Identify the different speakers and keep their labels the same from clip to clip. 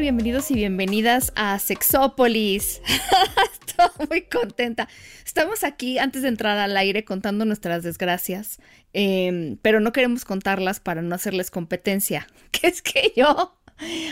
Speaker 1: Bienvenidos y bienvenidas a Sexópolis. Estoy muy contenta. Estamos aquí antes de entrar al aire contando nuestras desgracias, em, pero no queremos contarlas para no hacerles competencia. Que es que yo,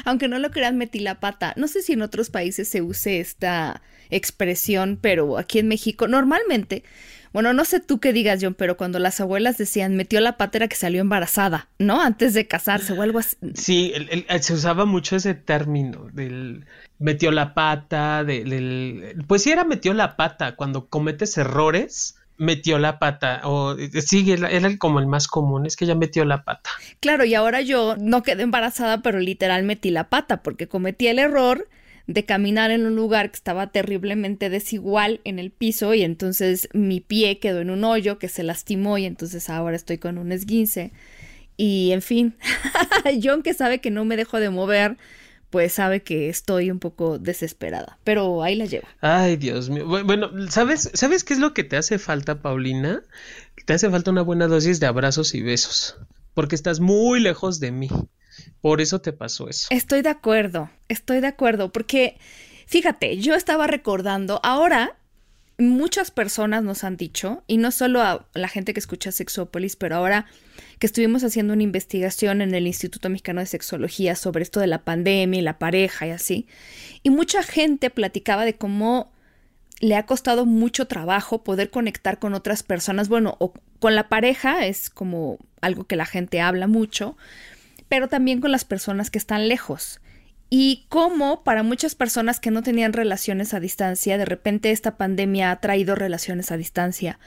Speaker 1: aunque no lo crean, metí la pata. No sé si en otros países se use esta expresión, pero aquí en México normalmente bueno, no sé tú qué digas, John, pero cuando las abuelas decían metió la pata era que salió embarazada, ¿no? Antes de casarse o algo así.
Speaker 2: Sí, se usaba mucho ese término del metió la pata, del, pues sí era metió la pata, cuando cometes errores, metió la pata, o sí, era, era, como el más común, es que ella metió la pata.
Speaker 1: Claro, y ahora yo no quedé embarazada, pero literal metí la pata, porque cometí el error de caminar en un lugar que estaba terriblemente desigual en el piso y entonces mi pie quedó en un hoyo que se lastimó y entonces ahora estoy con un esguince. Y en fin, John que sabe que no me dejo de mover, pues sabe que estoy un poco desesperada, pero ahí la llevo.
Speaker 2: Ay, Dios mío. Bueno, ¿sabes, ¿sabes qué es lo que te hace falta, Paulina? Te hace falta una buena dosis de abrazos y besos, porque estás muy lejos de mí. Por eso te pasó eso.
Speaker 1: Estoy de acuerdo, estoy de acuerdo, porque fíjate, yo estaba recordando, ahora muchas personas nos han dicho, y no solo a la gente que escucha Sexópolis, pero ahora que estuvimos haciendo una investigación en el Instituto Mexicano de Sexología sobre esto de la pandemia y la pareja y así, y mucha gente platicaba de cómo le ha costado mucho trabajo poder conectar con otras personas, bueno, o con la pareja es como algo que la gente habla mucho, pero también con las personas que están lejos. Y cómo para muchas personas que no tenían relaciones a distancia, de repente esta pandemia ha traído relaciones a distancia.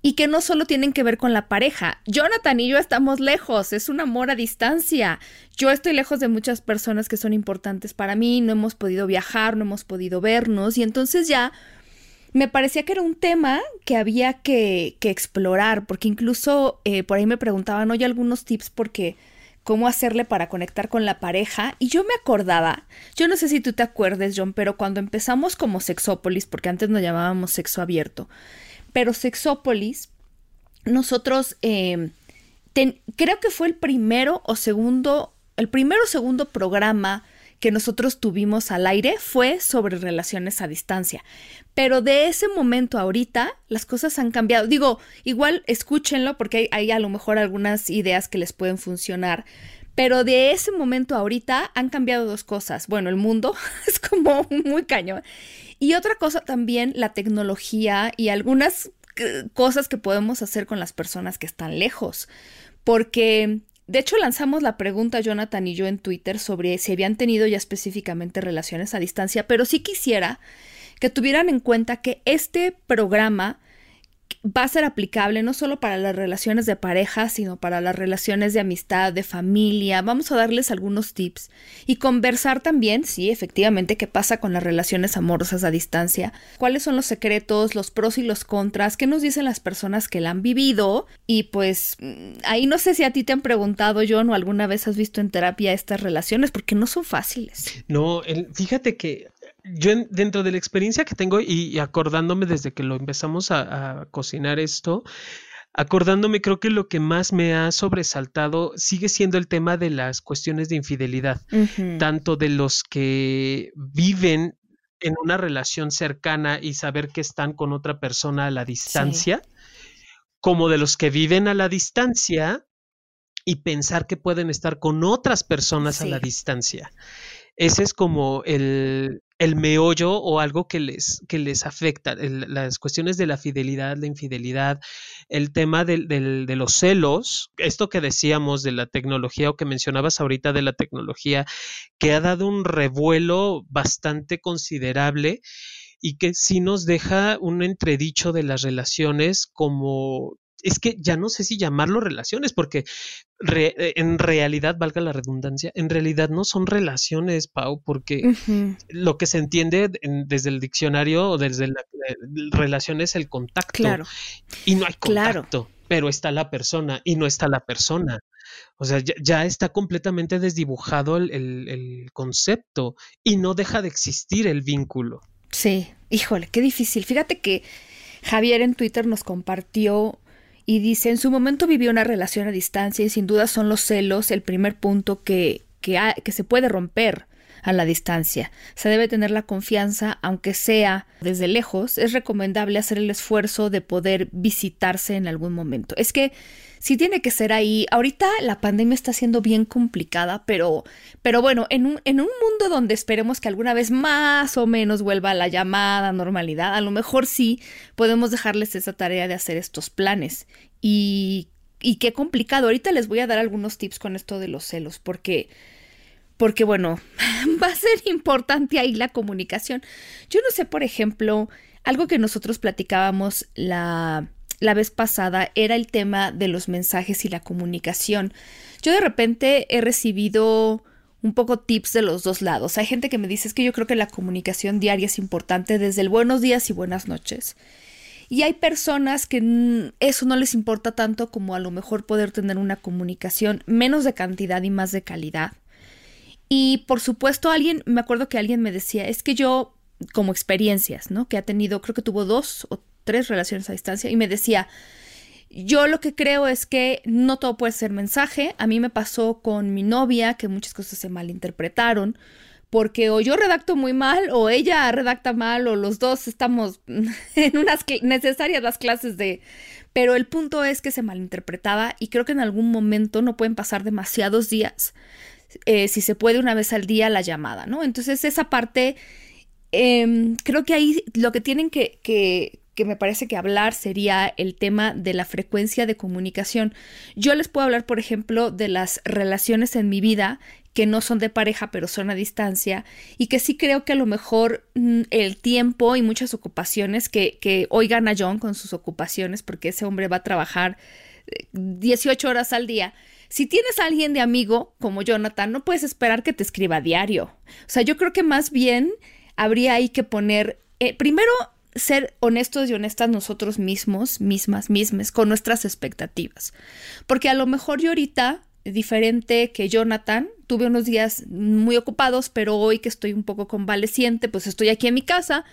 Speaker 1: Y que no solo tienen que ver con la pareja. Jonathan y yo estamos lejos, es un amor a distancia. Yo estoy lejos de muchas personas que son importantes para mí, no hemos podido viajar, no hemos podido vernos. Y entonces ya me parecía que era un tema que había que, que explorar, porque incluso eh, por ahí me preguntaban, oye, algunos tips porque cómo hacerle para conectar con la pareja. Y yo me acordaba, yo no sé si tú te acuerdes, John, pero cuando empezamos como Sexópolis, porque antes nos llamábamos Sexo Abierto, pero Sexópolis, nosotros eh, creo que fue el primero o segundo, el primero o segundo programa que nosotros tuvimos al aire fue sobre relaciones a distancia. Pero de ese momento ahorita las cosas han cambiado. Digo, igual escúchenlo porque hay, a lo mejor algunas ideas que les pueden funcionar. Pero de ese momento ahorita han cambiado dos cosas. Bueno, el mundo es como muy cañón. Y otra cosa también, la tecnología y algunas eh, cosas que podemos hacer con las personas que están lejos. Porque de hecho, lanzamos la pregunta Jonathan y yo en Twitter sobre si habían tenido ya específicamente relaciones a distancia, pero sí quisiera que tuvieran en cuenta que este programa va a ser aplicable no solo para las relaciones de pareja, sino para las relaciones de amistad, de familia. Vamos a darles algunos tips y conversar también, sí, efectivamente, qué pasa con las relaciones amorosas a distancia, cuáles son los secretos, los pros y los contras, qué nos dicen las personas que la han vivido y pues mm, ahí no sé si a ti te han preguntado, John, o alguna vez has visto en terapia estas relaciones, porque no son fáciles.
Speaker 2: No, fíjate que yo dentro de la experiencia que tengo y, acordándome desde que lo empezamos a, cocinar esto, acordándome creo que lo que más me ha sobresaltado sigue siendo el tema de las cuestiones de infidelidad, tanto de los que viven en una relación cercana y saber que están con otra persona a la distancia, como de los que viven a la distancia y pensar que pueden estar con otras personas a la distancia. Ese es como el, el meollo o algo que les, que les afecta, las cuestiones de la fidelidad, la infidelidad, el tema de, de, los celos, esto que decíamos de la tecnología o que mencionabas ahorita de la tecnología, que ha dado un revuelo bastante considerable y que sí nos deja un entredicho de las relaciones como es que ya no sé si llamarlo relaciones, porque eh, en realidad, valga la redundancia, en realidad no son relaciones, Pau, porque lo que se entiende desde el diccionario o desde la eh, relación es el contacto.
Speaker 1: Claro.
Speaker 2: Y no hay contacto, pero está la persona y no está la persona. O sea, ya, está completamente desdibujado el, concepto y no deja de existir el vínculo.
Speaker 1: Sí, híjole, qué difícil. Fíjate que Javier en Twitter nos compartió y dice, en su momento vivió una relación a distancia y sin duda son los celos el primer punto que, que, se puede romper a la distancia. Se debe tener la confianza, aunque sea desde lejos. Es recomendable hacer el esfuerzo de poder visitarse en algún momento. Es que si tiene que ser ahí. Ahorita la pandemia está siendo bien complicada, pero, pero bueno, en un, en un mundo donde esperemos que alguna vez más o menos vuelva la llamada normalidad, a lo mejor sí podemos dejarles esa tarea de hacer estos planes. Y, y qué complicado. Ahorita les voy a dar algunos tips con esto de los celos, porque porque bueno, va a ser importante ahí la comunicación. Yo no sé, por ejemplo, algo que nosotros platicábamos la, la vez pasada era el tema de los mensajes y la comunicación. Yo de repente he recibido un poco tips de los dos lados. Hay gente que me dice es que yo creo que la comunicación diaria es importante desde el buenos días y buenas noches. Y hay personas que eso no les importa tanto como a lo mejor poder tener una comunicación menos de cantidad y más de calidad. Y por supuesto alguien, me acuerdo que alguien me decía, es que yo como experiencias, ¿no? Que ha tenido, creo que tuvo dos o tres relaciones a distancia y me decía, yo lo que creo es que no todo puede ser mensaje. A mí me pasó con mi novia que muchas cosas se malinterpretaron porque o yo redacto muy mal o ella redacta mal o los dos estamos en unas necesarias las clases de... Pero el punto es que se malinterpretaba y creo que en algún momento no pueden pasar demasiados días, eh, si se puede una vez al día la llamada, ¿no? Entonces esa parte, em, creo que ahí lo que tienen que, que que me parece que hablar sería el tema de la frecuencia de comunicación. Yo les puedo hablar, por ejemplo, de las relaciones en mi vida que no son de pareja, pero son a distancia, y que sí creo que a lo mejor mm, el tiempo y muchas ocupaciones que, que hoy gana John con sus ocupaciones, porque ese hombre va a trabajar 18 eh, horas al día. Si tienes a alguien de amigo como Jonathan, no puedes esperar que te escriba a diario. O sea, yo creo que más bien habría ahí que poner, eh, primero, ser honestos y honestas nosotros mismos, mismas, mismas, con nuestras expectativas. Porque a lo mejor yo ahorita, diferente que Jonathan, tuve unos días muy ocupados, pero hoy que estoy un poco convaleciente, pues estoy aquí en mi casa.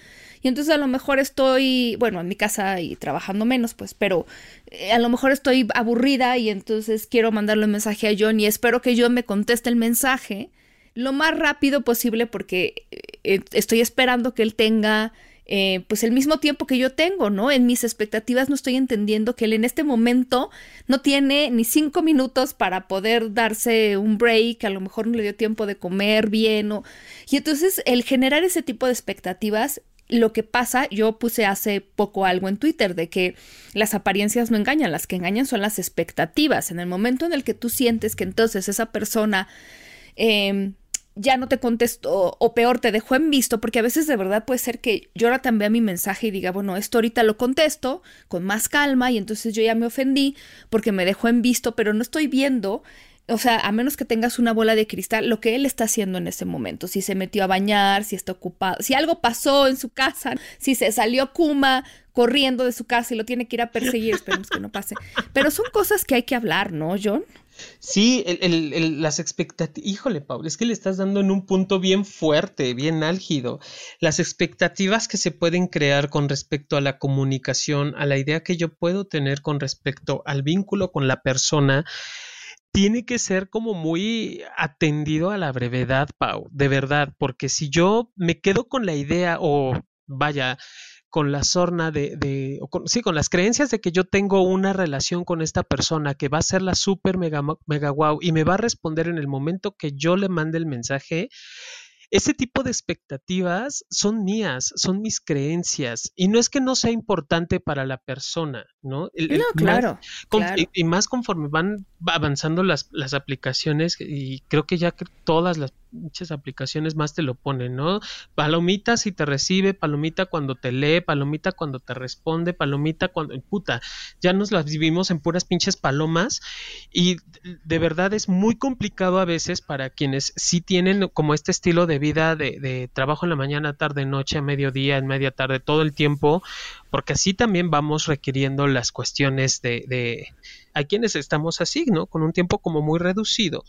Speaker 1: Y entonces a lo mejor estoy, bueno, en mi casa y trabajando menos, pues, pero eh, a lo mejor estoy aburrida y entonces quiero mandarle un mensaje a John y espero que John me conteste el mensaje lo más rápido posible porque eh, estoy esperando que él tenga eh, pues el mismo tiempo que yo tengo, ¿no? En mis expectativas no estoy entendiendo que él en este momento no tiene ni cinco minutos para poder darse un break, a lo mejor no le dio tiempo de comer bien, o... y entonces el generar ese tipo de expectativas lo que pasa, yo puse hace poco algo en Twitter de que las apariencias no engañan, las que engañan son las expectativas. En el momento en el que tú sientes que entonces esa persona eh, ya no te contestó o peor te dejó en visto, porque a veces de verdad puede ser que yo ahora también vea mi mensaje y diga, bueno, esto ahorita lo contesto con más calma y entonces yo ya me ofendí porque me dejó en visto, pero no estoy viendo, o sea, a menos que tengas una bola de cristal, lo que él está haciendo en ese momento, si se metió a bañar, si está ocupado, si algo pasó en su casa, si se salió Kuma corriendo de su casa y lo tiene que ir a perseguir, esperemos que no pase. Pero son cosas que hay que hablar, ¿no, John?
Speaker 2: Sí, el, las expectativas, híjole, Paul, es que le estás dando en un punto bien fuerte, bien álgido. Las expectativas que se pueden crear con respecto a la comunicación, a la idea que yo puedo tener con respecto al vínculo con la persona, tiene que ser como muy atendido a la brevedad, Pau, de verdad, porque si yo me quedo con la idea o vaya, con la sorna de, de sí, con las creencias de que yo tengo una relación con esta persona que va a ser la super mega, mega wow y me va a responder en el momento que yo le mande el mensaje, ese tipo de expectativas son mías, son mis creencias y no es que no sea importante para la persona, ¿no?
Speaker 1: no, claro,
Speaker 2: Y, más conforme van avanzando las, las aplicaciones y creo que ya todas las muchas aplicaciones más te lo ponen, ¿no? Palomita si te recibe, palomita cuando te lee, palomita cuando te responde, palomita cuando, puta, ya nos las vivimos en puras pinches palomas y de verdad es muy complicado a veces para quienes sí tienen como este estilo de vida de, de trabajo en la mañana, tarde, noche, a mediodía, en media tarde, todo el tiempo, porque así también vamos requiriendo las cuestiones de, de a quienes estamos así, ¿no? Con un tiempo como muy reducido.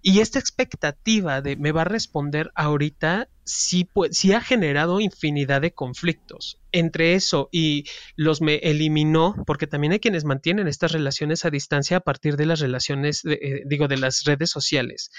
Speaker 2: Y esta expectativa de me va a responder ahorita sí, sí ha generado infinidad de conflictos. Entre eso y los me eliminó, porque también hay quienes mantienen estas relaciones a distancia a partir de las relaciones, eh, digo, de las redes sociales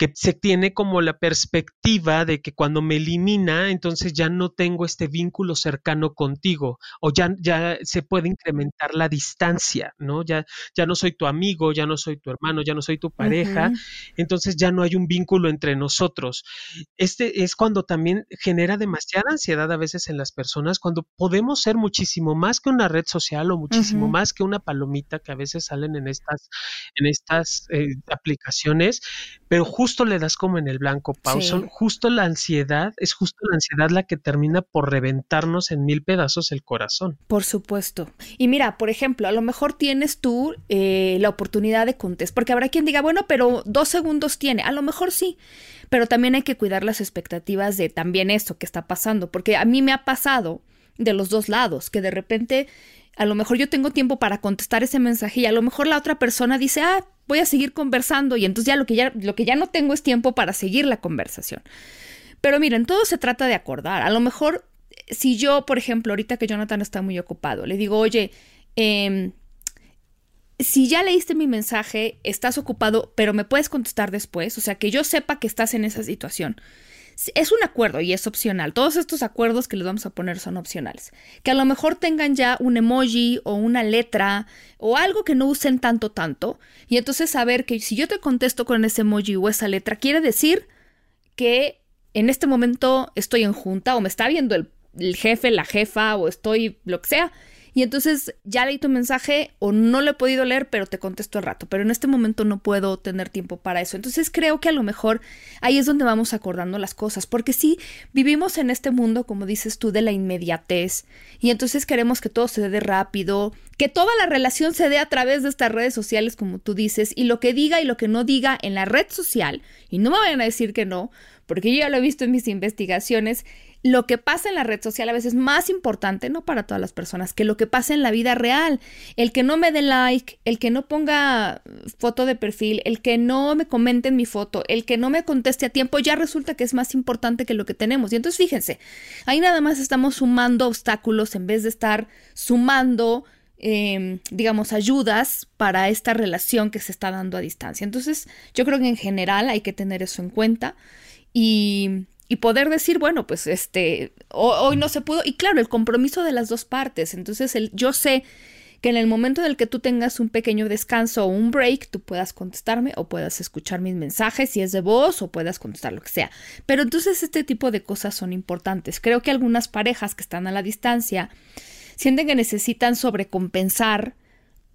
Speaker 2: que se tiene como la perspectiva de que cuando me elimina, entonces ya no tengo este vínculo cercano contigo o ya, ya se puede incrementar la distancia, ¿no? Ya, ya no soy tu amigo, ya no soy tu hermano, ya no soy tu pareja, entonces ya no hay un vínculo entre nosotros. Este es cuando también genera demasiada ansiedad a veces en las personas, cuando podemos ser muchísimo más que una red social o muchísimo más que una palomita que a veces salen en estas, en estas eh, aplicaciones, pero justo justo le das como en el blanco, Pau. justo la ansiedad, es justo la ansiedad la que termina por reventarnos en mil pedazos el corazón.
Speaker 1: Por supuesto. Y mira, por ejemplo, a lo mejor tienes tú eh, la oportunidad de contestar, porque habrá quien diga, bueno, pero dos segundos tiene. A lo mejor sí, pero también hay que cuidar las expectativas de también esto que está pasando, porque a mí me ha pasado de los dos lados, que de repente a lo mejor yo tengo tiempo para contestar ese mensaje y a lo mejor la otra persona dice, ah, voy a seguir conversando y entonces ya lo que ya, lo que ya no tengo es tiempo para seguir la conversación. Pero miren, todo se trata de acordar. A lo mejor, si yo, por ejemplo, ahorita que Jonathan está muy ocupado, le digo, oye, eh, si ya leíste mi mensaje, estás ocupado, pero me puedes contestar después, o sea, que yo sepa que estás en esa situación. Es un acuerdo y es opcional. Todos estos acuerdos que les vamos a poner son opcionales. Que a lo mejor tengan ya un emoji o una letra o algo que no usen tanto tanto. Y entonces saber que si yo te contesto con ese emoji o esa letra, quiere decir que en este momento estoy en junta o me está viendo el, el jefe, la jefa o estoy lo que sea y entonces ya leí tu mensaje o no lo he podido leer, pero te contesto al rato, pero en este momento no puedo tener tiempo para eso. Entonces creo que a lo mejor ahí es donde vamos acordando las cosas, porque sí, vivimos en este mundo, como dices tú, de la inmediatez, y entonces queremos que todo se dé rápido, que toda la relación se dé a través de estas redes sociales, como tú dices, y lo que diga y lo que no diga en la red social, y no me vayan a decir que no, porque yo ya lo he visto en mis investigaciones, lo que pasa en la red social a veces es más importante, no para todas las personas, que lo que pasa en la vida real. El que no me dé like, el que no ponga foto de perfil, el que no me comente en mi foto, el que no me conteste a tiempo, ya resulta que es más importante que lo que tenemos. Y entonces fíjense, ahí nada más estamos sumando obstáculos en vez de estar sumando em, digamos, ayudas para esta relación que se está dando a distancia. Entonces, yo creo que en general hay que tener eso en cuenta y y poder decir, bueno, pues este, hoy, no se pudo. Y claro, el compromiso de las dos partes. Entonces, el, yo sé que en el momento en el que tú tengas un pequeño descanso o un break, tú puedas contestarme o puedas escuchar mis mensajes si es de voz o puedas contestar lo que sea. Pero entonces este tipo de cosas son importantes. Creo que algunas parejas que están a la distancia sienten que necesitan sobrecompensar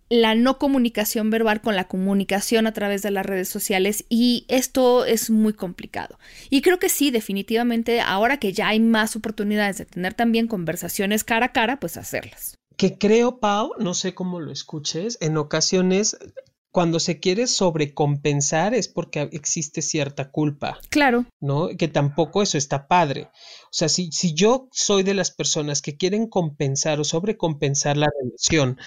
Speaker 1: la no comunicación verbal con la comunicación a través de las redes sociales y esto es muy complicado. Y creo que sí, definitivamente, ahora que ya hay más oportunidades de tener también conversaciones cara a cara, pues hacerlas.
Speaker 2: Que creo, Pau, no sé cómo lo escuches, en ocasiones cuando se quiere sobrecompensar es porque existe cierta culpa.
Speaker 1: Claro.
Speaker 2: ¿No? Que tampoco eso está padre. O sea, si, si yo soy de las personas que quieren compensar o sobrecompensar la relación,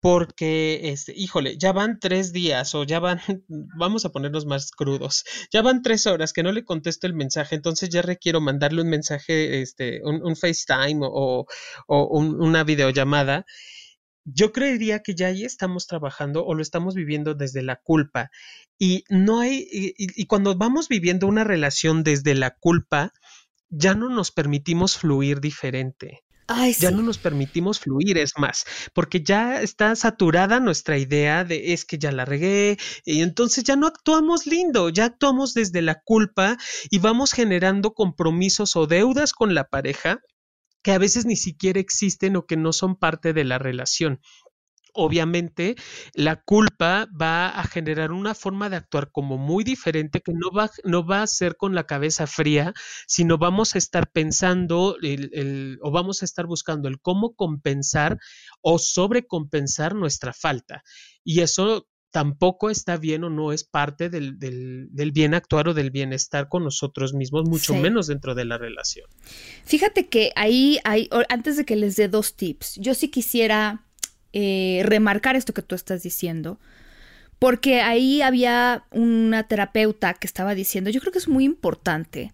Speaker 2: porque, este, híjole, ya van tres días o ya van, vamos a ponernos más crudos, ya van tres horas que no le contesto el mensaje, entonces ya requiero mandarle un mensaje, este, un, FaceTime o, o una videollamada yo creería que ya ahí estamos trabajando o lo estamos viviendo desde la culpa. Y no hay, y, cuando vamos viviendo una relación desde la culpa, ya no nos permitimos fluir diferente. ya no nos permitimos fluir, es más, porque ya está saturada nuestra idea de es que ya la regué y entonces ya no actuamos lindo, ya actuamos desde la culpa y vamos generando compromisos o deudas con la pareja que a veces ni siquiera existen o que no son parte de la relación. obviamente la culpa va a generar una forma de actuar como muy diferente que no va, no va a ser con la cabeza fría, sino vamos a estar pensando el, o vamos a estar buscando el cómo compensar o sobrecompensar nuestra falta. Y eso tampoco está bien o no es parte del, del, bien actuar o del bienestar con nosotros mismos, mucho menos dentro de la relación.
Speaker 1: Fíjate que ahí hay, antes de que les dé dos tips, yo sí quisiera eh, remarcar esto que tú estás diciendo, porque ahí había una terapeuta que estaba diciendo, yo creo que es muy importante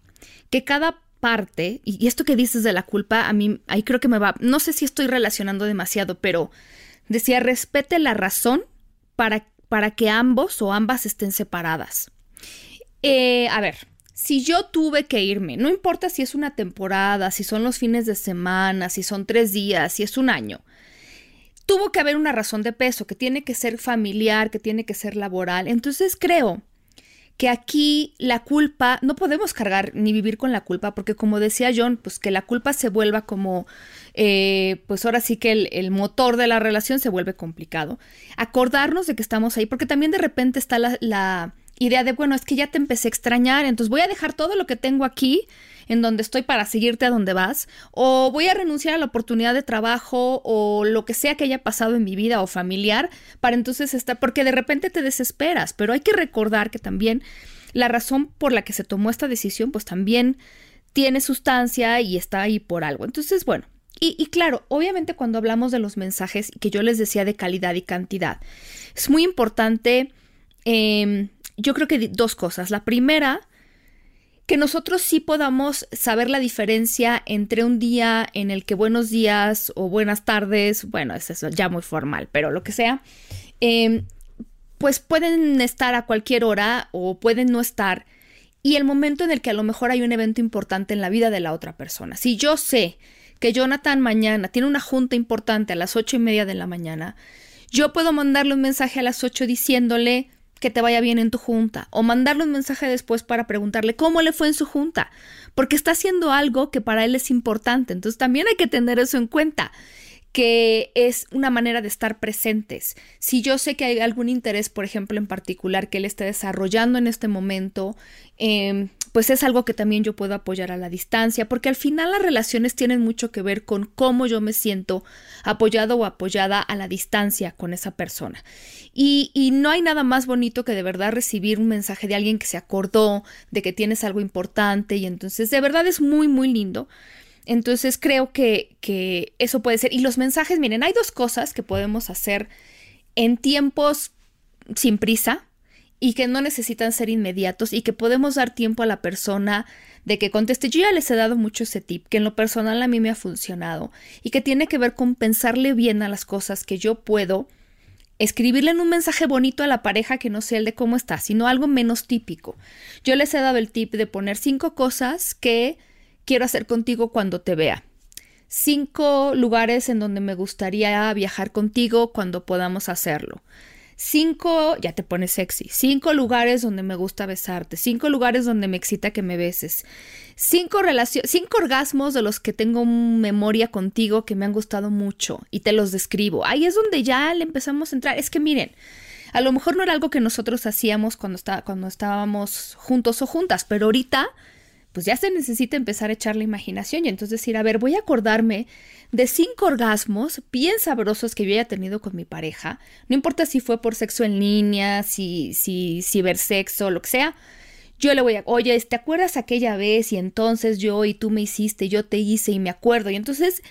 Speaker 1: que cada parte, y, y esto que dices de la culpa, a mí ahí creo que me va, no sé si estoy relacionando demasiado, pero decía, respete la razón para para que ambos o ambas estén separadas. Eh, a ver, si yo tuve que irme, no importa si es una temporada, si son los fines de semana, si son tres días, si es un año, tuvo que haber una razón de peso, que tiene que ser familiar, que tiene que ser laboral. Entonces creo que aquí la culpa, no podemos cargar ni vivir con la culpa, porque como decía John, pues que la culpa se vuelva como, eh, pues ahora sí que el, motor de la relación se vuelve complicado. Acordarnos de que estamos ahí, porque también de repente está la, la idea de, bueno, es que ya te empecé a extrañar, entonces voy a dejar todo lo que tengo aquí en donde estoy para seguirte a donde vas, o voy a renunciar a la oportunidad de trabajo o lo que sea que haya pasado en mi vida o familiar para entonces estar, porque de repente te desesperas, pero hay que recordar que también la razón por la que se tomó esta decisión, pues también tiene sustancia y está ahí por algo. Entonces, bueno, y, claro, obviamente cuando hablamos de los mensajes, que yo les decía de calidad y cantidad, es muy importante, em, yo creo que dos cosas. La primera, que nosotros sí podamos saber la diferencia entre un día en el que buenos días o buenas tardes, bueno, es eso ya muy formal, pero lo que sea, em, pues pueden estar a cualquier hora o pueden no estar. Y el momento en el que a lo mejor hay un evento importante en la vida de la otra persona. Si yo sé que Jonathan mañana tiene una junta importante a las ocho y media de la mañana, yo puedo mandarle un mensaje a las ocho diciéndole, que te vaya bien en tu junta o mandarle un mensaje después para preguntarle cómo le fue en su junta, porque está haciendo algo que para él es importante. Entonces también hay que tener eso en cuenta que es una manera de estar presentes. Si yo sé que hay algún interés, por ejemplo, en particular que él esté desarrollando en este momento, eh, pues es algo que también yo puedo apoyar a la distancia, porque al final las relaciones tienen mucho que ver con cómo yo me siento apoyado o apoyada a la distancia con esa persona. Y, y, no hay nada más bonito que de verdad recibir un mensaje de alguien que se acordó de que tienes algo importante y entonces de verdad es muy, muy lindo. Entonces creo que, que eso puede ser. Y los mensajes, miren, hay dos cosas que podemos hacer en tiempos sin prisa, y que no necesitan ser inmediatos y que podemos dar tiempo a la persona de que conteste. Yo ya les he dado mucho ese tip, que en lo personal a mí me ha funcionado y que tiene que ver con pensarle bien a las cosas que yo puedo, escribirle en un mensaje bonito a la pareja que no sea el de cómo está, sino algo menos típico. Yo les he dado el tip de poner cinco cosas que quiero hacer contigo cuando te vea. Cinco lugares en donde me gustaría viajar contigo cuando podamos hacerlo Cinco, ya te pones sexy. Cinco lugares donde me gusta besarte. Cinco lugares donde me excita que me beses. Cinco relaciones, cinco orgasmos de los que tengo memoria contigo que me han gustado mucho y te los describo. Ahí es donde ya le empezamos a entrar. Es que miren, a lo mejor no era algo que nosotros hacíamos cuando, está, cuando estábamos juntos o juntas, pero ahorita pues ya se necesita empezar a echar la imaginación y entonces decir, a ver, voy a acordarme de cinco orgasmos bien sabrosos que yo haya tenido con mi pareja, no importa si fue por sexo en línea, si, si cibersexo, lo que sea, yo le voy a, oye, ¿te acuerdas aquella vez y entonces yo y tú me hiciste, yo te hice y me acuerdo? Y entonces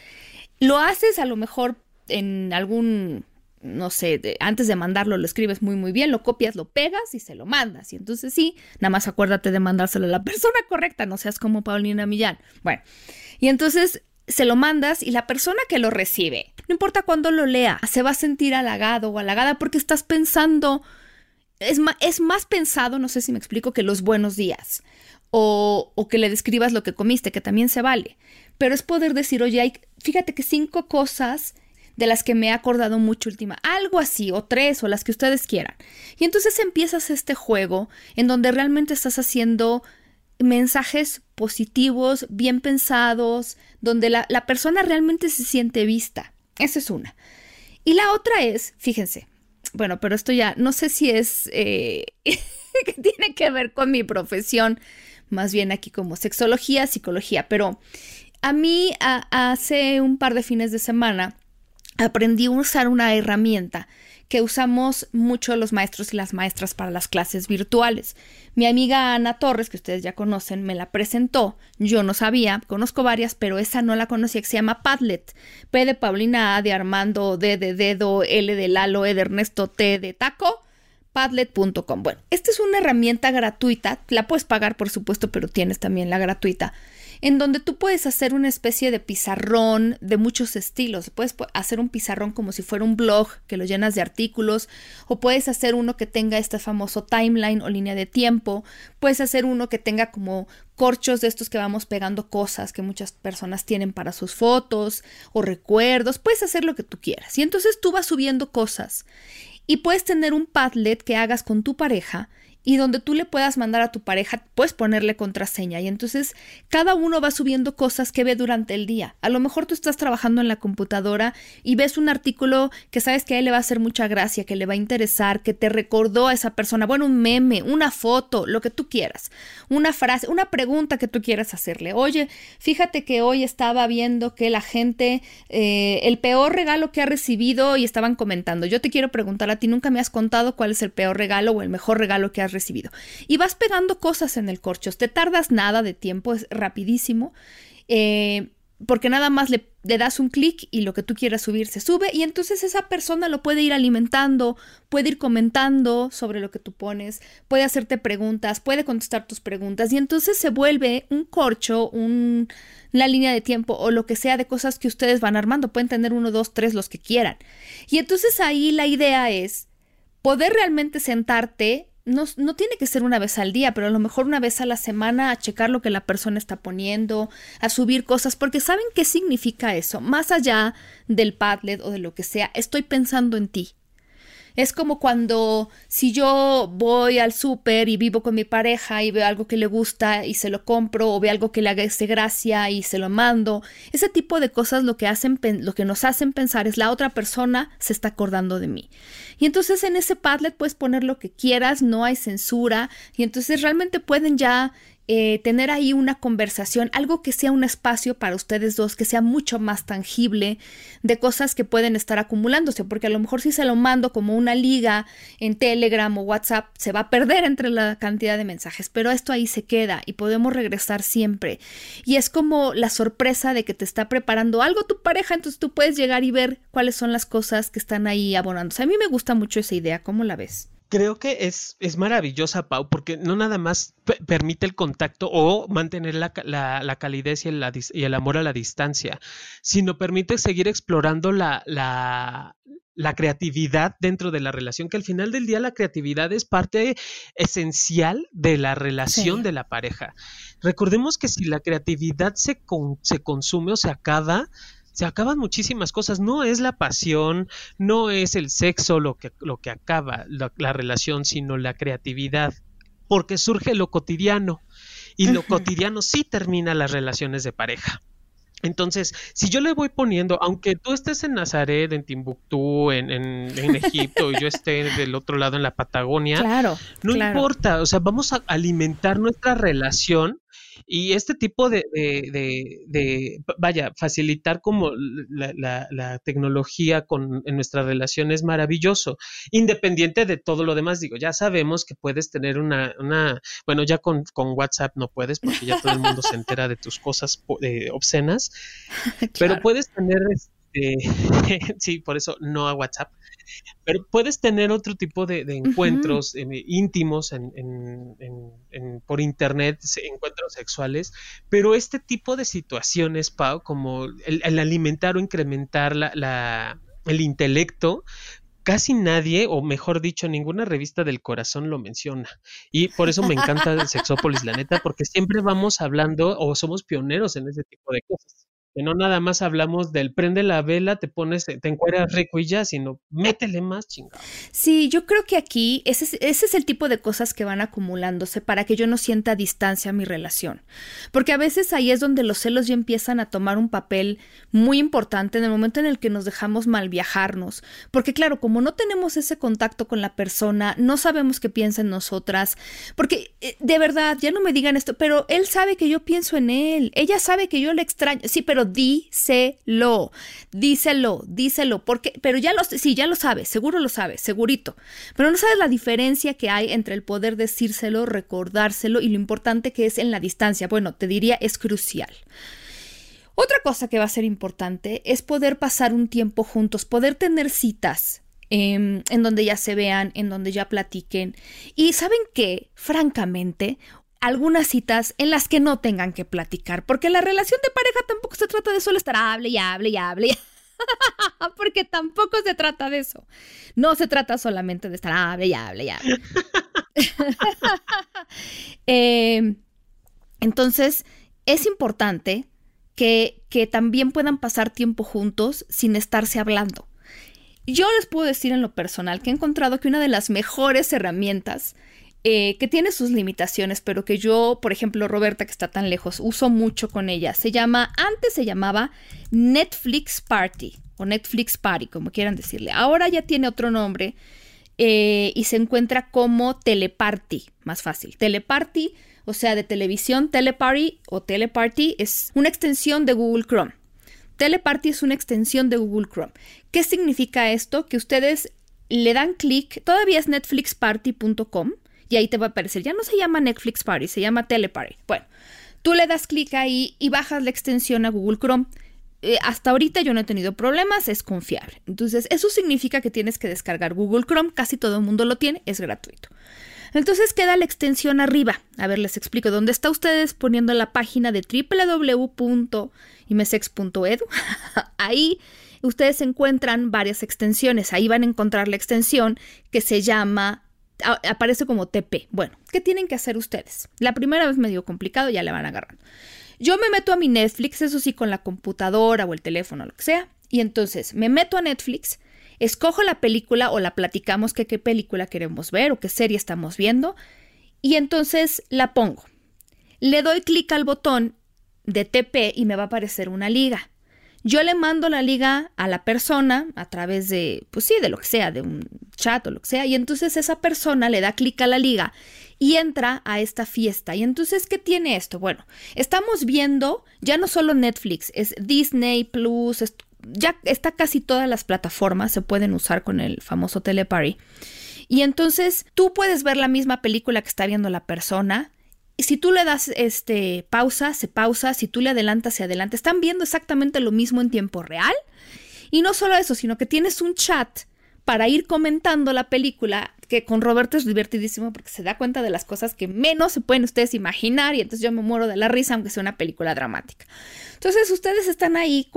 Speaker 1: lo haces a lo mejor en algún no sé, antes de mandarlo lo escribes muy muy bien, lo copias, lo pegas y se lo mandas. Y entonces sí, nada más acuérdate de mandárselo a la persona correcta, no seas como Paulina Millán. Bueno, y entonces se lo mandas y la persona que lo recibe, no importa cuándo lo lea, se va a sentir halagado o halagada porque estás pensando, es, es más pensado, no sé si me explico, que los buenos días. O, o, que le describas lo que comiste, que también se vale. Pero es poder decir, oye, hay, fíjate que cinco cosas de las que me he acordado mucho última, algo así, o tres, o las que ustedes quieran. Y entonces empiezas este juego en donde realmente estás haciendo mensajes positivos, bien pensados, donde la, la persona realmente se siente vista. Esa es una. Y la otra es, fíjense, bueno, pero esto ya no sé si es eh, que tiene que ver con mi profesión, más bien aquí como sexología, psicología, pero a mí hace un par de fines de semana aprendí a usar una herramienta que usamos mucho los maestros y las maestras para las clases virtuales. Mi amiga Ana Torres, que ustedes ya conocen, me la presentó. Yo no sabía, conozco varias, pero esa no la conocía, que se llama Padlet. P de Paulina, A de Armando, D de Dedo, L de Lalo, E de Ernesto, T de Taco. Padlet.com. Bueno, esta es una herramienta gratuita, la puedes pagar por supuesto, pero tienes también la gratuita en donde tú puedes hacer una especie de pizarrón de muchos estilos. Puedes hacer un pizarrón como si fuera un blog que lo llenas de artículos, o puedes hacer uno que tenga este famoso timeline o línea de tiempo, puedes hacer uno que tenga como corchos de estos que vamos pegando cosas que muchas personas tienen para sus fotos o recuerdos, puedes hacer lo que tú quieras. Y entonces tú vas subiendo cosas y puedes tener un Padlet que hagas con tu pareja y donde tú le puedas mandar a tu pareja, puedes ponerle contraseña y entonces cada uno va subiendo cosas que ve durante el día. A lo mejor tú estás trabajando en la computadora y ves un artículo que sabes que a él le va a hacer mucha gracia, que le va a interesar, que te recordó a esa persona, bueno, un meme, una foto, lo que tú quieras, una frase, una pregunta que tú quieras hacerle. Oye, fíjate que hoy estaba viendo que la gente, eh, el peor regalo que ha recibido y estaban comentando, yo te quiero preguntar a ti, nunca me has contado cuál es el peor regalo o el mejor regalo que has recibido. Y vas pegando cosas en el corcho. Te tardas nada de tiempo, es rapidísimo. Eh, porque nada más le, le das un clic y lo que tú quieras subir se sube y entonces esa persona lo puede ir alimentando, puede ir comentando sobre lo que tú pones, puede hacerte preguntas, puede contestar tus preguntas y entonces se vuelve un corcho, un, una línea de tiempo o lo que sea de cosas que ustedes van armando. Pueden tener uno, dos, tres, los que quieran. Y entonces ahí la idea es poder realmente sentarte no, no, tiene que ser una vez al día, pero a lo mejor una vez a la semana a checar lo que la persona está poniendo, a subir cosas, porque saben qué significa eso. Más allá del Padlet o de lo que sea, estoy pensando en ti. Es como cuando si yo voy al súper y vivo con mi pareja y veo algo que le gusta y se lo compro o veo algo que le haga gracia y se lo mando. Ese tipo de cosas lo que hacen lo que nos hacen pensar es la otra persona se está acordando de mí. Y entonces en ese Padlet puedes poner lo que quieras, no hay censura y entonces realmente pueden ya eh, tener ahí una conversación, algo que sea un espacio para ustedes dos, que sea mucho más tangible de cosas que pueden estar acumulándose, porque a lo mejor si se lo mando como una liga en Telegram o WhatsApp, se va a perder entre la cantidad de mensajes, pero esto ahí se queda y podemos regresar siempre. Y es como la sorpresa de que te está preparando algo tu pareja, entonces tú puedes llegar y ver cuáles son las cosas que están ahí abonándose. A mí me gusta mucho esa idea, ¿cómo la ves?
Speaker 2: Creo que es, es maravillosa, Pau, porque no nada más permite el contacto o mantener la, la, calidez y el, y el, amor a la distancia, sino permite seguir explorando la, la, creatividad dentro de la relación, que al final del día la creatividad es parte esencial de la relación de la pareja. Recordemos que si la creatividad se, se consume o se acaba, se acaban muchísimas cosas. No es la pasión, no es el sexo lo que, lo que acaba la, relación, sino la creatividad. Porque surge lo cotidiano. Y lo cotidiano sí termina las relaciones de pareja. Entonces, si yo le voy poniendo, aunque tú estés en Nazaret, en Timbuktu, en, en, Egipto, y yo esté del otro lado en la Patagonia,
Speaker 1: claro,
Speaker 2: no importa, o sea, vamos a alimentar nuestra relación y este tipo de, de, vaya, facilitar como la, la, tecnología con, en nuestra relación es maravilloso, independiente de todo lo demás. Digo, ya sabemos que puedes tener una, una bueno, ya con, con WhatsApp no puedes porque ya todo el mundo se entera de tus cosas eh, obscenas, pero puedes tener... Este, sí, por eso no a WhatsApp, pero puedes tener otro tipo de, encuentros eh, íntimos por internet, encuentros sexuales, pero este tipo de situaciones, Pau, como el, alimentar o incrementar la, el intelecto, casi nadie, o mejor dicho, ninguna revista del corazón lo menciona. Y por eso me encanta Sexópolis, la neta, porque siempre vamos hablando o somos pioneros en ese tipo de cosas. Que no nada más hablamos del prende la vela, te pones, te encueras rico y ya, sino métele más chingado.
Speaker 1: Sí, yo creo que aquí ese es, ese es el tipo de cosas que van acumulándose para que yo no sienta distancia a mi relación. Porque a veces ahí es donde los celos ya empiezan a tomar un papel muy importante en el momento en el que nos dejamos mal viajarnos. Porque claro, como no tenemos ese contacto con la persona, no sabemos qué piensa en nosotras. Porque eh, de verdad, ya no me digan esto, pero él sabe que yo pienso en él. Ella sabe que yo le extraño. Sí, pero díselo, díselo, díselo, porque, pero ya lo, sí, ya lo sabes, seguro lo sabes, segurito, pero no sabes la diferencia que hay entre el poder decírselo, recordárselo y lo importante que es en la distancia. Bueno, te diría es crucial. Otra cosa que va a ser importante es poder pasar un tiempo juntos, poder tener citas em, en donde ya se vean, en donde ya platiquen. Y saben que, francamente, algunas citas en las que no tengan que platicar, porque la relación de pareja tampoco se trata de solo estar hable y hable y hable. porque tampoco se trata de eso. No se trata solamente de estar hable y hable y hable. Em, entonces, es importante que, que también puedan pasar tiempo juntos sin estarse hablando. Yo les puedo decir en lo personal que he encontrado que una de las mejores herramientas eh, que tiene sus limitaciones, pero que yo, por ejemplo, Roberta, que está tan lejos, uso mucho con ella. Se llama, antes se llamaba Netflix Party o Netflix Party, como quieran decirle. Ahora ya tiene otro nombre eh, y se encuentra como Teleparty, más fácil. Teleparty, o sea, de televisión, Teleparty o Teleparty es una extensión de Google Chrome. Teleparty es una extensión de Google Chrome. ¿Qué significa esto? Que ustedes le dan clic, todavía es netflixparty.com, y ahí te va a aparecer. Ya no se llama Netflix Party, se llama Teleparty. Bueno, tú le das clic ahí y bajas la extensión a Google Chrome. Eh, hasta ahorita yo no he tenido problemas, es confiable. Entonces, eso significa que tienes que descargar Google Chrome, casi todo el mundo lo tiene, es gratuito. Entonces queda la extensión arriba. A ver, les explico. ¿Dónde está ustedes poniendo la página de www.imesex.edu? ahí ustedes encuentran varias extensiones. Ahí van a encontrar la extensión que se llama aparece como TP. Bueno, ¿qué tienen que hacer ustedes? La primera vez medio complicado, ya le van agarrando. Yo me meto a mi Netflix, eso sí, con la computadora o el teléfono, lo que sea, y entonces me meto a Netflix, escojo la película o la platicamos que qué película queremos ver o qué serie estamos viendo, y entonces la pongo. Le doy clic al botón de TP y me va a aparecer una liga. Yo le mando la liga a la persona a través de, pues sí, de lo que sea, de un chat o lo que sea, y entonces esa persona le da clic a la liga y entra a esta fiesta. Y entonces, ¿qué tiene esto? Bueno, estamos viendo ya no solo Netflix, es Disney Plus, ya está casi todas las plataformas se pueden usar con el famoso Teleparty. Y entonces tú puedes ver la misma película que está viendo la persona, si tú le das este pausa, se pausa, si tú le adelantas, se adelanta. Están viendo exactamente lo mismo en tiempo real. Y no solo eso, sino que tienes un chat para ir comentando la película, que con Roberto es divertidísimo porque se da cuenta de las cosas que menos se pueden ustedes imaginar y entonces yo me muero de la risa aunque sea una película dramática. Entonces ustedes están ahí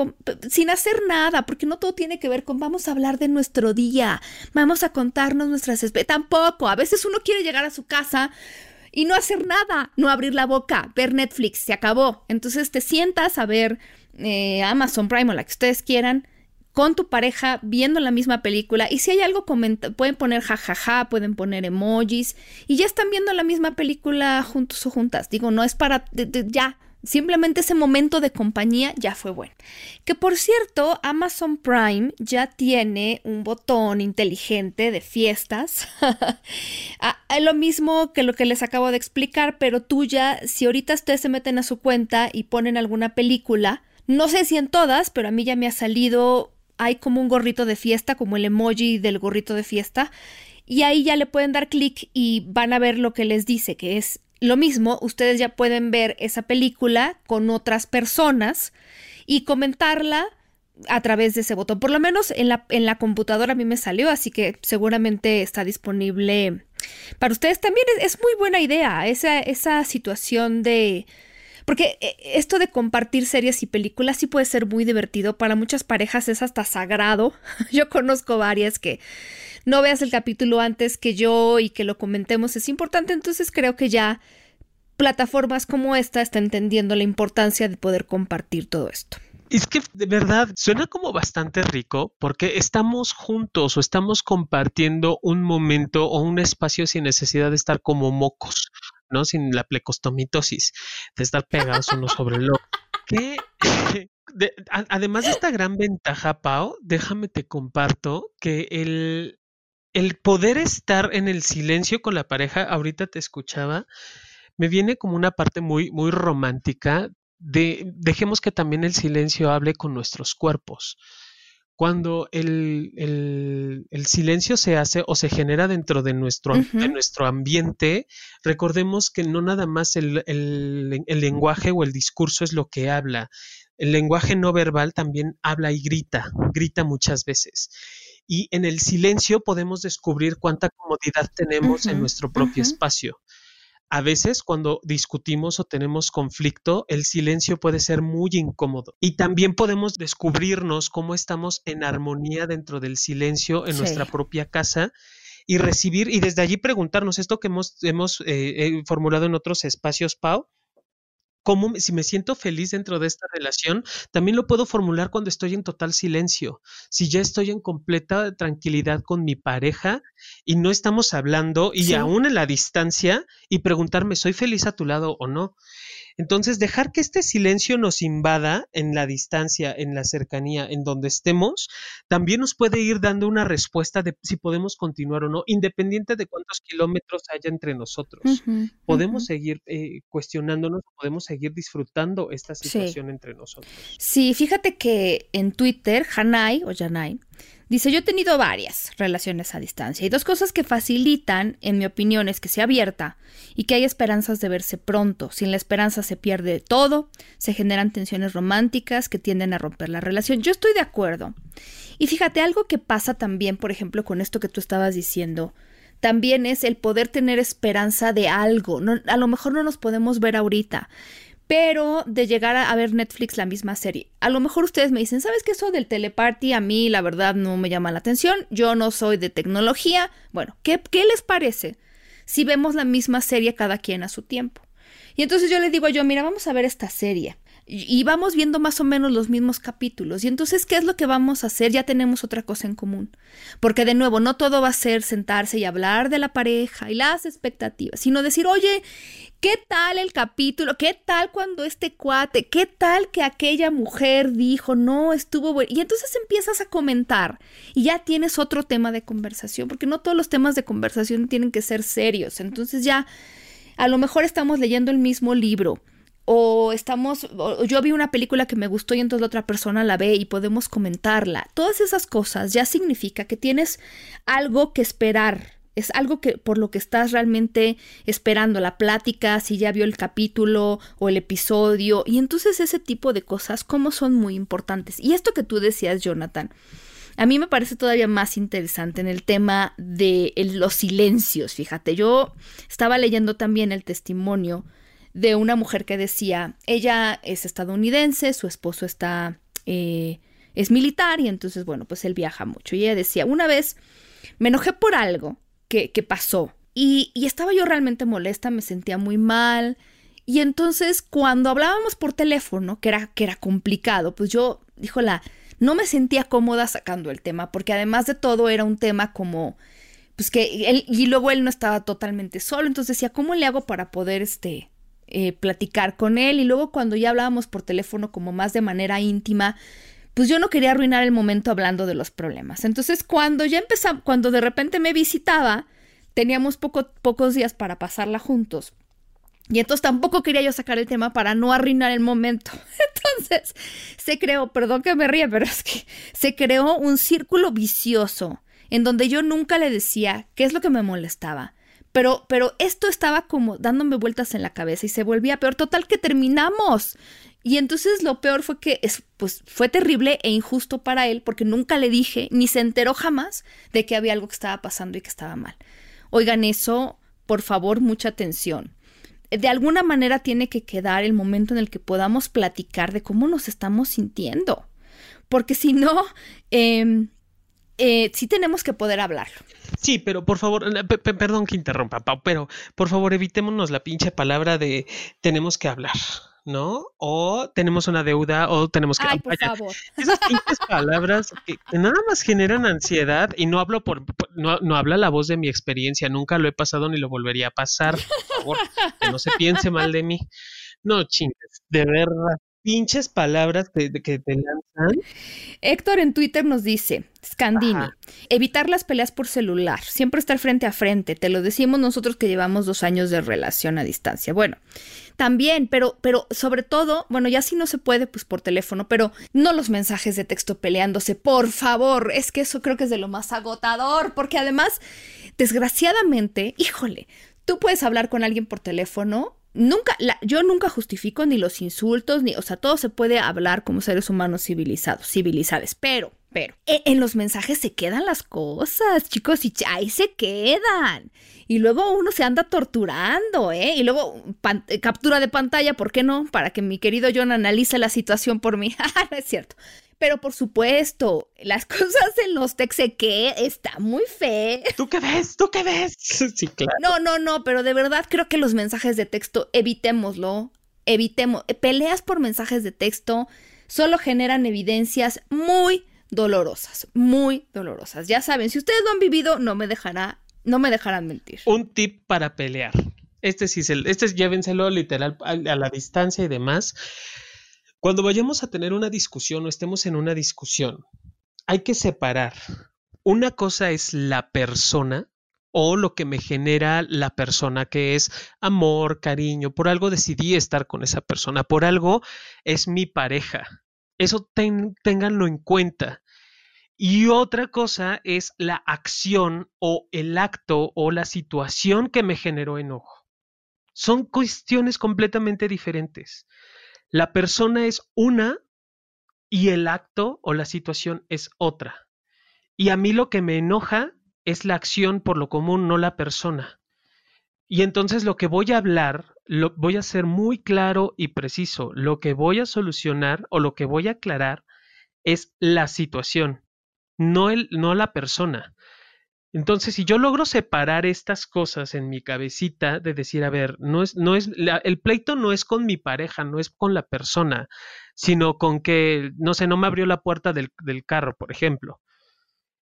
Speaker 1: sin hacer nada porque no todo tiene que ver con vamos a hablar de nuestro día, vamos a contarnos nuestras... Tampoco, a veces uno quiere llegar a su casa y no hacer nada, no abrir la boca, ver Netflix, se acabó. Entonces te sientas a ver eh, Amazon Prime o la que ustedes quieran con tu pareja viendo la misma película y si hay algo pueden poner jajaja, pueden poner emojis y ya están viendo la misma película juntos o juntas. Digo, no es para ya Simplemente ese momento de compañía ya fue bueno. Que por cierto, Amazon Prime ya tiene un botón inteligente de fiestas. Ah, lo mismo que lo que les acabo de explicar, pero tú ya, si ahorita ustedes se meten a su cuenta y ponen alguna película, no sé si en todas, pero a mí ya me ha salido, hay como un gorrito de fiesta, como el emoji del gorrito de fiesta. Y ahí ya le pueden dar clic y van a ver lo que les dice, que es lo mismo, ustedes ya pueden ver esa película con otras personas y comentarla a través de ese botón. Por lo menos en la, en la computadora a mí me salió, así que seguramente está disponible para ustedes. También es, muy buena idea esa, esa situación de... Porque eh, esto de compartir series y películas sí puede ser muy divertido. Para muchas parejas es hasta sagrado. Yo conozco varias que no veas el capítulo antes que yo y que lo comentemos es importante, entonces creo que ya plataformas como esta están entendiendo la importancia de poder compartir todo esto.
Speaker 2: Es que de verdad suena como bastante rico porque estamos juntos o estamos compartiendo un momento o un espacio sin necesidad de estar como mocos, ¿no? Sin la plecostomitosis, de estar pegados uno sobre el otro. Además de esta gran ventaja, Pau, déjame te comparto que el, el poder estar en el silencio con la pareja, ahorita te escuchaba, me viene como una parte muy, muy romántica de dejemos que también el silencio hable con nuestros cuerpos. Cuando el, el, silencio se hace o se genera dentro de nuestro, de nuestro ambiente, recordemos que no nada más el, el lenguaje o el discurso es lo que habla. El lenguaje no verbal también habla y grita, grita muchas veces y en el silencio podemos descubrir cuánta comodidad tenemos en nuestro propio espacio. A veces cuando discutimos o tenemos conflicto, el silencio puede ser muy incómodo. Y también podemos descubrirnos cómo estamos en armonía dentro del silencio en nuestra propia casa y recibir y desde allí preguntarnos esto que hemos, hemos eh, eh, formulado en otros espacios, Pau, cómo si me siento feliz dentro de esta relación, también lo puedo formular cuando estoy en total silencio. Si ya estoy en completa tranquilidad con mi pareja y no estamos hablando y aún en la distancia y preguntarme, ¿soy feliz a tu lado o no? Entonces, dejar que este silencio nos invada en la distancia, en la cercanía, en donde estemos, también nos puede ir dando una respuesta de si podemos continuar o no, independiente de cuántos kilómetros haya entre nosotros. podemos seguir eh, cuestionándonos, podemos seguir disfrutando esta situación entre nosotros.
Speaker 1: Sí, fíjate que en Twitter, Hanai o Janai Dice, yo he tenido varias relaciones a distancia y dos cosas que facilitan, en mi opinión, es que sea abierta y que hay esperanzas de verse pronto. Sin la esperanza se pierde todo, se generan tensiones románticas que tienden a romper la relación. Yo estoy de acuerdo. Y fíjate, algo que pasa también, por ejemplo, con esto que tú estabas diciendo, también es el poder tener esperanza de algo. a lo mejor no nos podemos ver ahorita, pero de llegar a, ver Netflix la misma serie. A lo mejor ustedes me dicen, ¿sabes qué eso del teleparty? A mí la verdad no me llama la atención, yo no soy de tecnología. Bueno, ¿qué, qué les parece si vemos la misma serie cada quien a su tiempo? Y entonces yo le digo yo, mira, vamos a ver esta serie y vamos viendo más o menos los mismos capítulos. Y entonces, ¿qué es lo que vamos a hacer? Ya tenemos otra cosa en común. Porque de nuevo, no todo va a ser sentarse y hablar de la pareja y las expectativas, sino decir, oye, ¿qué tal el capítulo? ¿Qué tal cuando este cuate? ¿Qué tal que aquella mujer dijo, no, estuvo bueno? Y entonces empiezas a comentar y ya tienes otro tema de conversación, porque no todos los temas de conversación tienen que ser serios. Entonces ya, a lo mejor estamos leyendo el mismo libro o estamos, yo vi una película que me gustó y entonces la otra persona la ve y podemos comentarla. Todas esas cosas ya significa que tienes algo que esperar. Es algo que por lo que estás realmente esperando la plática, si ya vio el capítulo o el episodio. Y entonces ese tipo de cosas como son muy importantes. Y esto que tú decías, Jonathan, a mí me parece todavía más interesante en el tema de los silencios. Fíjate, yo estaba leyendo también el testimonio de una mujer que decía, ella es estadounidense, su esposo está, eh, es militar y entonces, bueno, pues él viaja mucho. Y ella decía, una vez me enojé por algo que, pasó. Y, estaba yo realmente molesta, me sentía muy mal. Y entonces cuando hablábamos por teléfono, que era, que era complicado, pues yo, dijo la, no me sentía cómoda sacando el tema, porque además de todo era un tema como, pues que él, y luego él no estaba totalmente solo, entonces decía, ¿cómo le hago para poder, este, eh, platicar con él y luego cuando ya hablábamos por teléfono como más de manera íntima, pues yo no quería arruinar el momento hablando de los problemas. Entonces cuando ya empezamos, cuando de repente me visitaba, teníamos poco, pocos días para pasarla juntos. Y entonces tampoco quería yo sacar el tema para no arruinar el momento. Entonces se creó, perdón que me ría, pero es que se creó un círculo vicioso en donde yo nunca le decía qué es lo que me molestaba, pero, pero esto estaba como dándome vueltas en la cabeza y se volvía peor. Total que terminamos. Y entonces lo peor fue que es, pues, fue terrible e injusto para él porque nunca le dije, ni se enteró jamás de que había algo que estaba pasando y que estaba mal. Oigan, eso, por favor, mucha atención. De alguna manera tiene que quedar el momento en el que podamos platicar de cómo nos estamos sintiendo. Porque si no, eh, eh, sí tenemos que poder hablarlo.
Speaker 2: Sí, pero por favor, perdón que interrumpa, Pau, pero por favor evitémonos la pinche palabra de tenemos que hablar. ¿No? O tenemos una deuda o tenemos que...
Speaker 1: Ay, por favor.
Speaker 2: Esas pinches palabras que, nada más generan ansiedad y no hablo por, no, no, habla la voz de mi experiencia, nunca lo he pasado ni lo volvería a pasar, por favor, que no se piense mal de mí. No, chingues, de verdad pinches palabras que, que, te lanzan.
Speaker 1: Héctor en Twitter nos dice, Scandini, evitar las peleas por celular, siempre estar frente a frente, te lo decimos nosotros que llevamos dos años de relación a distancia. Bueno, también, pero, pero sobre todo, bueno, ya si no se puede, pues por teléfono, pero no los mensajes de texto peleándose, por favor, es que eso creo que es de lo más agotador, porque además, desgraciadamente, híjole, tú puedes hablar con alguien por teléfono nunca, yo nunca justifico ni los insultos, ni, o sea, todo se puede hablar como seres humanos civilizados, civilizados, pero, pero, e, en, los mensajes se quedan las cosas, chicos, y ahí se quedan. Y luego uno se anda torturando, ¿eh? Y luego captura de pantalla, ¿por qué no? Para que mi querido John analice la situación por mí. es cierto. Pero por supuesto, las cosas en los textos que está muy fe.
Speaker 2: ¿Tú qué ves? ¿Tú qué ves? Sí, claro.
Speaker 1: No, no, no, pero de verdad creo que los mensajes de texto evitémoslo. Evitemos. Peleas por mensajes de texto solo generan evidencias muy dolorosas, muy dolorosas. Ya saben, si ustedes lo han vivido, no me dejará, no me dejarán mentir.
Speaker 2: Un tip para pelear. Este sí, este es llévenselo literal a la distancia y demás. Cuando vayamos a tener una discusión o estemos en una discusión, hay que separar. Una cosa es la persona o lo que me genera la persona, que es amor, cariño, por algo decidí estar con esa persona, por algo es mi pareja. Eso ténganlo en cuenta. Y otra cosa es la acción o el acto o la situación que me generó enojo. Son cuestiones completamente diferentes. La persona es una y el acto o la situación es otra. Y a mí lo que me enoja es la acción por lo común, no la persona. Y entonces lo que voy a hablar, lo voy a ser muy claro y preciso. Lo que voy a solucionar o lo que voy a aclarar es la situación, no, el, no la persona. Entonces, si yo logro separar estas cosas en mi cabecita de decir, a ver, no es, no es, el pleito no es con mi pareja, no es con la persona, sino con que, no sé, no me abrió la puerta del, del carro, por ejemplo.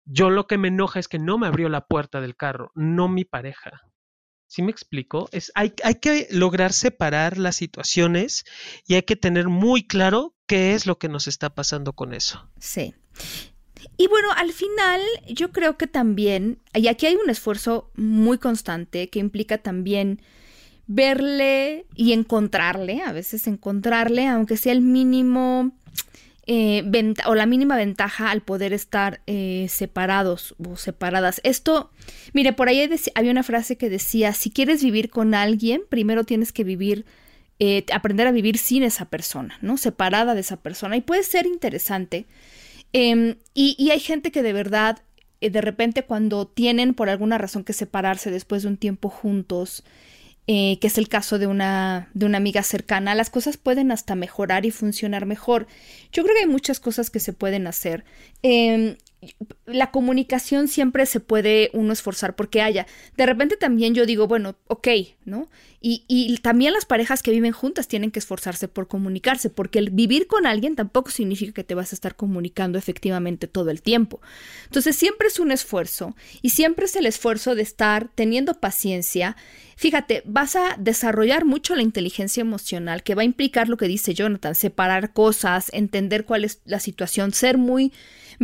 Speaker 2: Yo lo que me enoja es que no me abrió la puerta del carro, no mi pareja. ¿Sí me explico? Es, hay, hay que lograr separar las situaciones y hay que tener muy claro qué es lo que nos está pasando con eso.
Speaker 1: Sí. Y bueno, al final yo creo que también, y aquí hay un esfuerzo muy constante que implica también verle y encontrarle, a veces encontrarle, aunque sea el mínimo eh, o la mínima ventaja al poder estar eh, separados o separadas. Esto, mire, por ahí había una frase que decía, si quieres vivir con alguien, primero tienes que vivir eh, aprender a vivir sin esa persona, ¿no? Separada de esa persona. Y puede ser interesante Em, y, hay gente que de verdad, eh, de repente cuando tienen por alguna razón que separarse después de un tiempo juntos, eh, que es el caso de una, de una amiga cercana, las cosas pueden hasta mejorar y funcionar mejor. Yo creo que hay muchas cosas que se pueden hacer. Em, la comunicación siempre se puede uno esforzar porque haya. De repente también yo digo, bueno, ok, ¿no? Y, y, también las parejas que viven juntas tienen que esforzarse por comunicarse, porque el vivir con alguien tampoco significa que te vas a estar comunicando efectivamente todo el tiempo. Entonces siempre es un esfuerzo y siempre es el esfuerzo de estar teniendo paciencia. Fíjate, vas a desarrollar mucho la inteligencia emocional que va a implicar lo que dice Jonathan, separar cosas, entender cuál es la situación, ser muy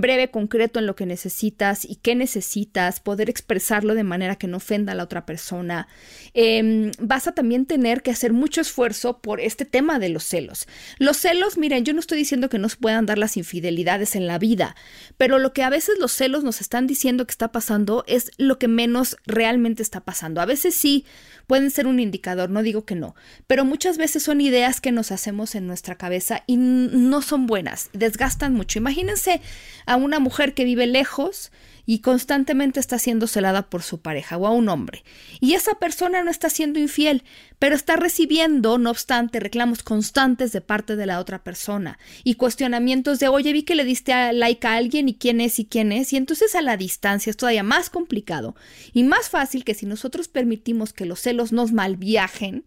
Speaker 1: breve, concreto en lo que necesitas y qué necesitas, poder expresarlo de manera que no ofenda a la otra persona. Em, vas a también tener que hacer mucho esfuerzo por este tema de los celos. Los celos, miren, yo no estoy diciendo que no se puedan dar las infidelidades en la vida, pero lo que a veces los celos nos están diciendo que está pasando es lo que menos realmente está pasando. A veces sí pueden ser un indicador, no digo que no, pero muchas veces son ideas que nos hacemos en nuestra cabeza y no son buenas, desgastan mucho. Imagínense a una mujer que vive lejos y constantemente está siendo celada por su pareja o a un hombre. Y esa persona no está siendo infiel, pero está recibiendo, no obstante, reclamos constantes de parte de la otra persona y cuestionamientos de, oye, vi que le diste a like a alguien y quién es y quién es. Y entonces a la distancia es todavía más complicado y más fácil que si nosotros permitimos que los celos nos malviajen,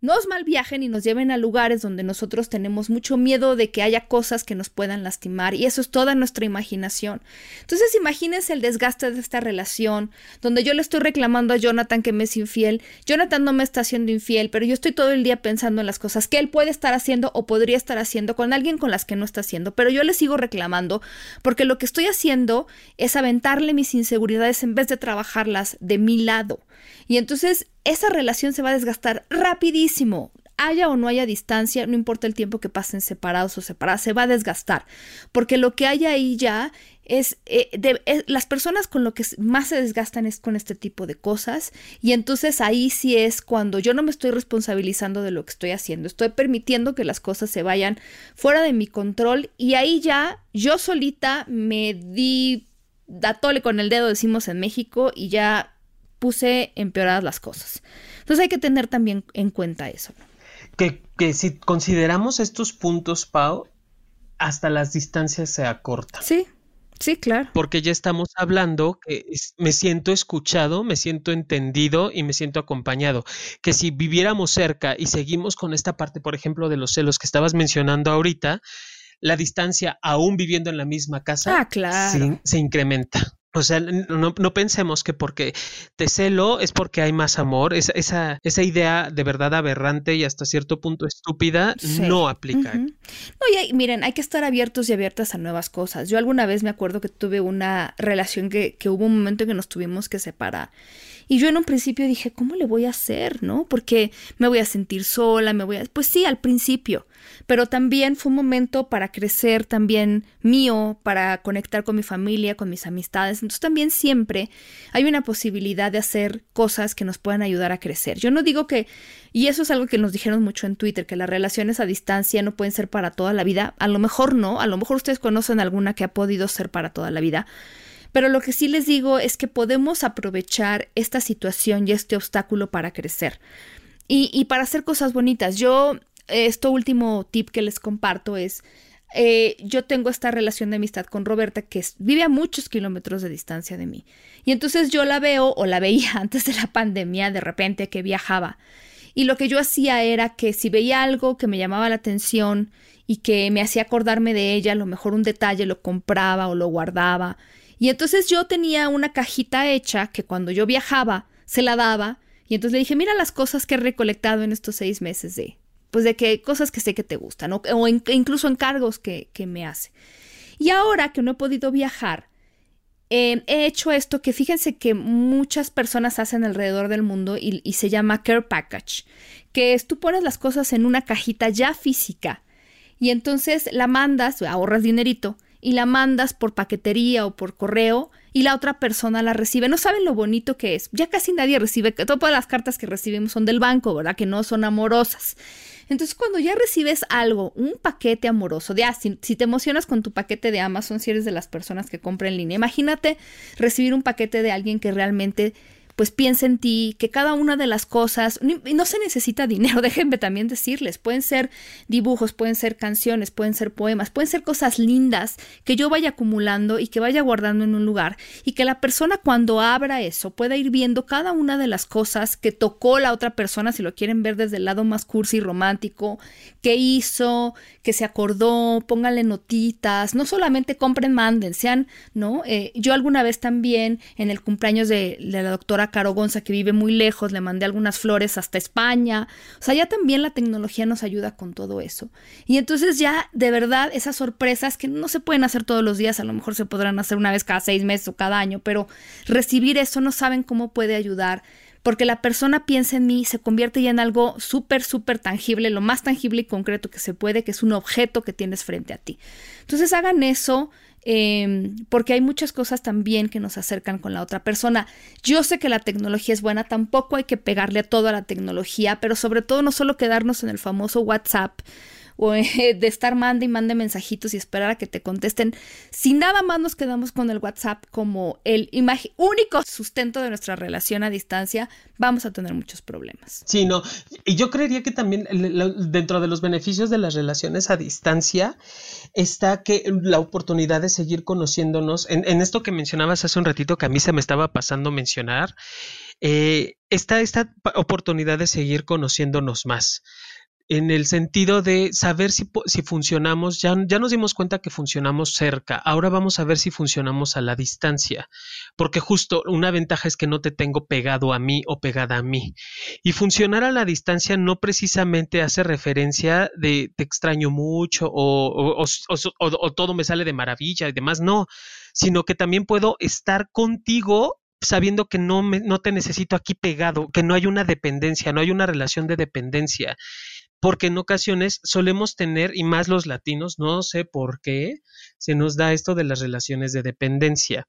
Speaker 1: nos mal viajen y nos lleven a lugares donde nosotros tenemos mucho miedo de que haya cosas que nos puedan lastimar y eso es toda nuestra imaginación. Entonces imagínense el desgaste de esta relación donde yo le estoy reclamando a Jonathan que me es infiel, Jonathan no me está haciendo infiel, pero yo estoy todo el día pensando en las cosas que él puede estar haciendo o podría estar haciendo con alguien con las que no está haciendo, pero yo le sigo reclamando porque lo que estoy haciendo es aventarle mis inseguridades en vez de trabajarlas de mi lado. Y entonces esa relación se va a desgastar rapidísimo. Haya o no haya distancia, no importa el tiempo que pasen separados o separadas, se va a desgastar. Porque lo que hay ahí ya es, eh, las personas con lo que más se desgastan es con este tipo de cosas y entonces ahí sí es cuando yo no me estoy responsabilizando de lo que estoy haciendo, estoy permitiendo que las cosas se vayan fuera de mi control y ahí ya yo solita me di datole con el dedo decimos en México y ya puse empeoradas las cosas. Entonces hay que tener también en cuenta eso.
Speaker 2: Que, que si consideramos estos puntos, Pau, hasta las distancias se acortan.
Speaker 1: Sí, Sí, claro.
Speaker 2: Porque ya estamos hablando que me siento escuchado, me siento entendido y me siento acompañado. Que si viviéramos cerca y seguimos con esta parte, por ejemplo, de los celos que estabas mencionando ahorita, la distancia, aún viviendo en la misma casa,
Speaker 1: ah,
Speaker 2: se incrementa. O sea, no, no, pensemos que porque te celo es porque hay más amor. Esa, esa, esa idea de verdad aberrante y hasta cierto punto estúpida no aplica. No,
Speaker 1: y miren, hay que estar abiertos y abiertas a nuevas cosas. Yo alguna vez me acuerdo que tuve una relación que, que hubo un momento en que nos tuvimos que separar. Y yo en un principio dije, ¿cómo le voy a hacer? ¿No? Porque me voy a sentir sola, me voy a... Pues sí, al principio pero también fue un momento para crecer también mío, para conectar con mi familia, con mis amistades. Entonces también siempre hay una posibilidad de hacer cosas que nos puedan ayudar a crecer. Yo no digo que, y eso es algo que nos dijeron mucho en Twitter, que las relaciones a distancia no pueden ser para toda la vida. A lo mejor no, a lo mejor ustedes conocen alguna que ha podido ser para toda la vida. Pero lo que sí les digo es que podemos aprovechar esta situación y este obstáculo para crecer. Y, para hacer cosas bonitas. Yo esto último tip que les comparto es, eh, yo tengo esta relación de amistad con Roberta que vive a muchos kilómetros de distancia de mí. Y entonces yo la veo o la veía antes de la pandemia, de repente que viajaba. Y lo que yo hacía era que si veía algo que me llamaba la atención y que me hacía acordarme de ella, a lo mejor un detalle lo compraba o lo guardaba. Y entonces yo tenía una cajita hecha que cuando yo viajaba se la daba. Y entonces le dije, mira las cosas que he recolectado en estos seis meses de, pues de que cosas que sé que te gustan, o, incluso encargos que, que, me hace. Y ahora que no he podido viajar, eh, he hecho esto que fíjense que muchas personas hacen alrededor del mundo y, y, se llama Care Package, que es tú pones las cosas en una cajita ya física y entonces la mandas, ahorras dinerito, y la mandas por paquetería o por correo y la otra persona la recibe. No saben lo bonito que es. Ya casi nadie recibe, todas las cartas que recibimos son del banco, ¿verdad? Que no son amorosas. Entonces, cuando ya recibes algo, un paquete amoroso, de, ah, si, te emocionas con tu paquete de Amazon, si eres de las personas que compran en línea, imagínate recibir un paquete de alguien que realmente pues piensa en ti, que cada una de las cosas, no se necesita dinero, déjenme también decirles, pueden ser dibujos, pueden ser canciones, pueden ser poemas, pueden ser cosas lindas que yo vaya acumulando y que vaya guardando en un lugar y que la persona cuando abra eso pueda ir viendo cada una de las cosas que tocó la otra persona, si lo quieren ver desde el lado más cursi romántico, que hizo, que se acordó, pónganle notitas, no solamente compren, manden, sean, ¿no? Eh, yo alguna vez también en el cumpleaños de, de la doctora Caro que vive muy lejos, le mandé algunas flores hasta España. O sea, ya también la tecnología nos ayuda con todo eso. Y entonces ya, de verdad, esas sorpresas que no se pueden hacer todos los días, a lo mejor se podrán hacer una vez cada seis meses o cada año, pero recibir eso no saben cómo puede ayudar porque la persona piensa en mí, se convierte ya en algo súper, súper tangible, lo más tangible y concreto que se puede, que es un objeto que tienes frente a ti. Entonces hagan eso, Em, porque hay muchas cosas también que nos acercan con la otra persona. Yo sé que la tecnología es buena, tampoco hay que pegarle a toda la tecnología, pero sobre todo no solo quedarnos en el famoso WhatsApp o eh, de estar mande y mande mensajitos y esperar a que te contesten. Si nada más nos quedamos con el WhatsApp como el único sustento de nuestra relación a distancia, vamos a tener muchos problemas.
Speaker 2: Sí, no. Y yo creería que también dentro de los beneficios de las relaciones a distancia está que la oportunidad de seguir conociéndonos, en, en esto que mencionabas hace un ratito que a mí se me estaba pasando mencionar, eh, está esta oportunidad de seguir conociéndonos más en el sentido de saber si, si funcionamos, ya, ya, nos dimos cuenta que funcionamos cerca, ahora vamos a ver si funcionamos a la distancia, porque justo una ventaja es que no te tengo pegado a mí o pegada a mí. Y funcionar a la distancia no precisamente hace referencia de te extraño mucho o, o todo me sale de maravilla y demás, no, sino que también puedo estar contigo sabiendo que no, me, no te necesito aquí pegado, que no hay una dependencia, no hay una relación de dependencia, porque en ocasiones solemos tener, y más los latinos, no sé por qué, se nos da esto de las relaciones de dependencia.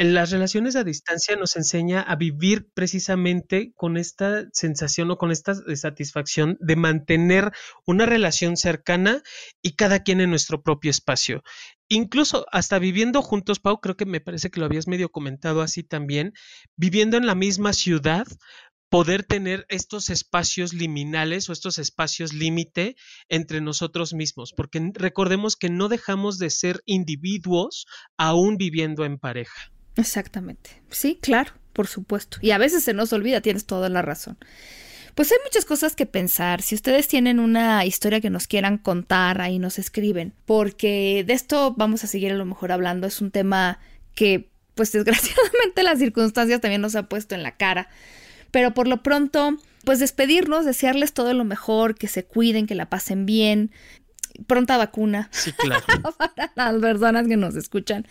Speaker 2: En las relaciones a distancia nos enseña a vivir precisamente con esta sensación o con esta satisfacción de mantener una relación cercana y cada quien en nuestro propio espacio. Incluso hasta viviendo juntos, Pau, creo que me parece que lo habías medio comentado así también, viviendo en la misma ciudad, poder tener estos espacios liminales o estos espacios límite entre nosotros mismos, porque recordemos que no dejamos de ser individuos aún viviendo en pareja.
Speaker 1: Exactamente. Sí, claro, por supuesto. Y a veces se nos olvida, tienes toda la razón. Pues hay muchas cosas que pensar. Si ustedes tienen una historia que nos quieran contar, ahí nos escriben. Porque de esto vamos a seguir a lo mejor hablando. Es un tema que, pues desgraciadamente las circunstancias también nos ha puesto en la cara. Pero por lo pronto, pues despedirnos, desearles todo lo mejor, que se cuiden, que la pasen bien, pronta vacuna.
Speaker 2: Sí, claro.
Speaker 1: para las personas que nos escuchan.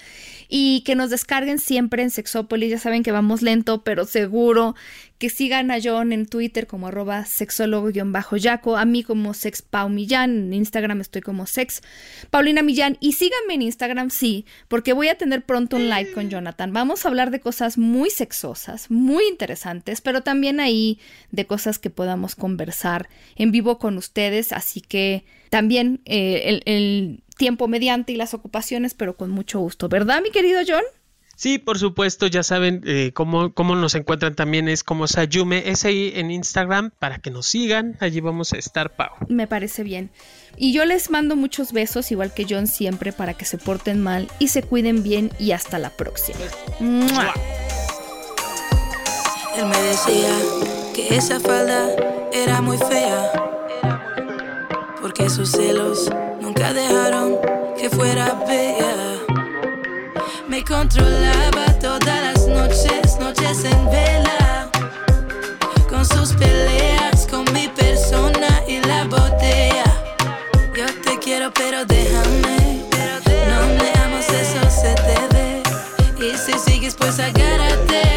Speaker 1: Y que nos descarguen siempre en Sexópolis. Ya saben que vamos lento, pero seguro. Que sigan a John en Twitter como arroba sexólogo-yaco. A mí como sexpaumillán. En Instagram estoy como sex Paulina Millán. Y síganme en Instagram, sí, porque voy a tener pronto un live con Jonathan. Vamos a hablar de cosas muy sexosas, muy interesantes, pero también ahí de cosas que podamos conversar en vivo con ustedes. Así que también eh, el, tiempo mediante y las ocupaciones, pero con mucho gusto, ¿verdad, mi querido John?
Speaker 2: Sí, por supuesto, ya saben eh, cómo, cómo, nos encuentran también es como Sayume, es ahí en Instagram para que nos sigan, allí vamos a estar, Pau.
Speaker 1: Me parece bien. Y yo les mando muchos besos, igual que John siempre, para que se porten mal y se cuiden bien y hasta la próxima.
Speaker 3: Él me decía que esa falda era muy fea porque sus celos nunca dejaron que fuera bella. Me controlaba todas las noches, noches en vela, con sus peleas, con mi persona y la botella. Yo te quiero, pero déjame, no me amo, eso se te ve. Y si sigues, pues agárrate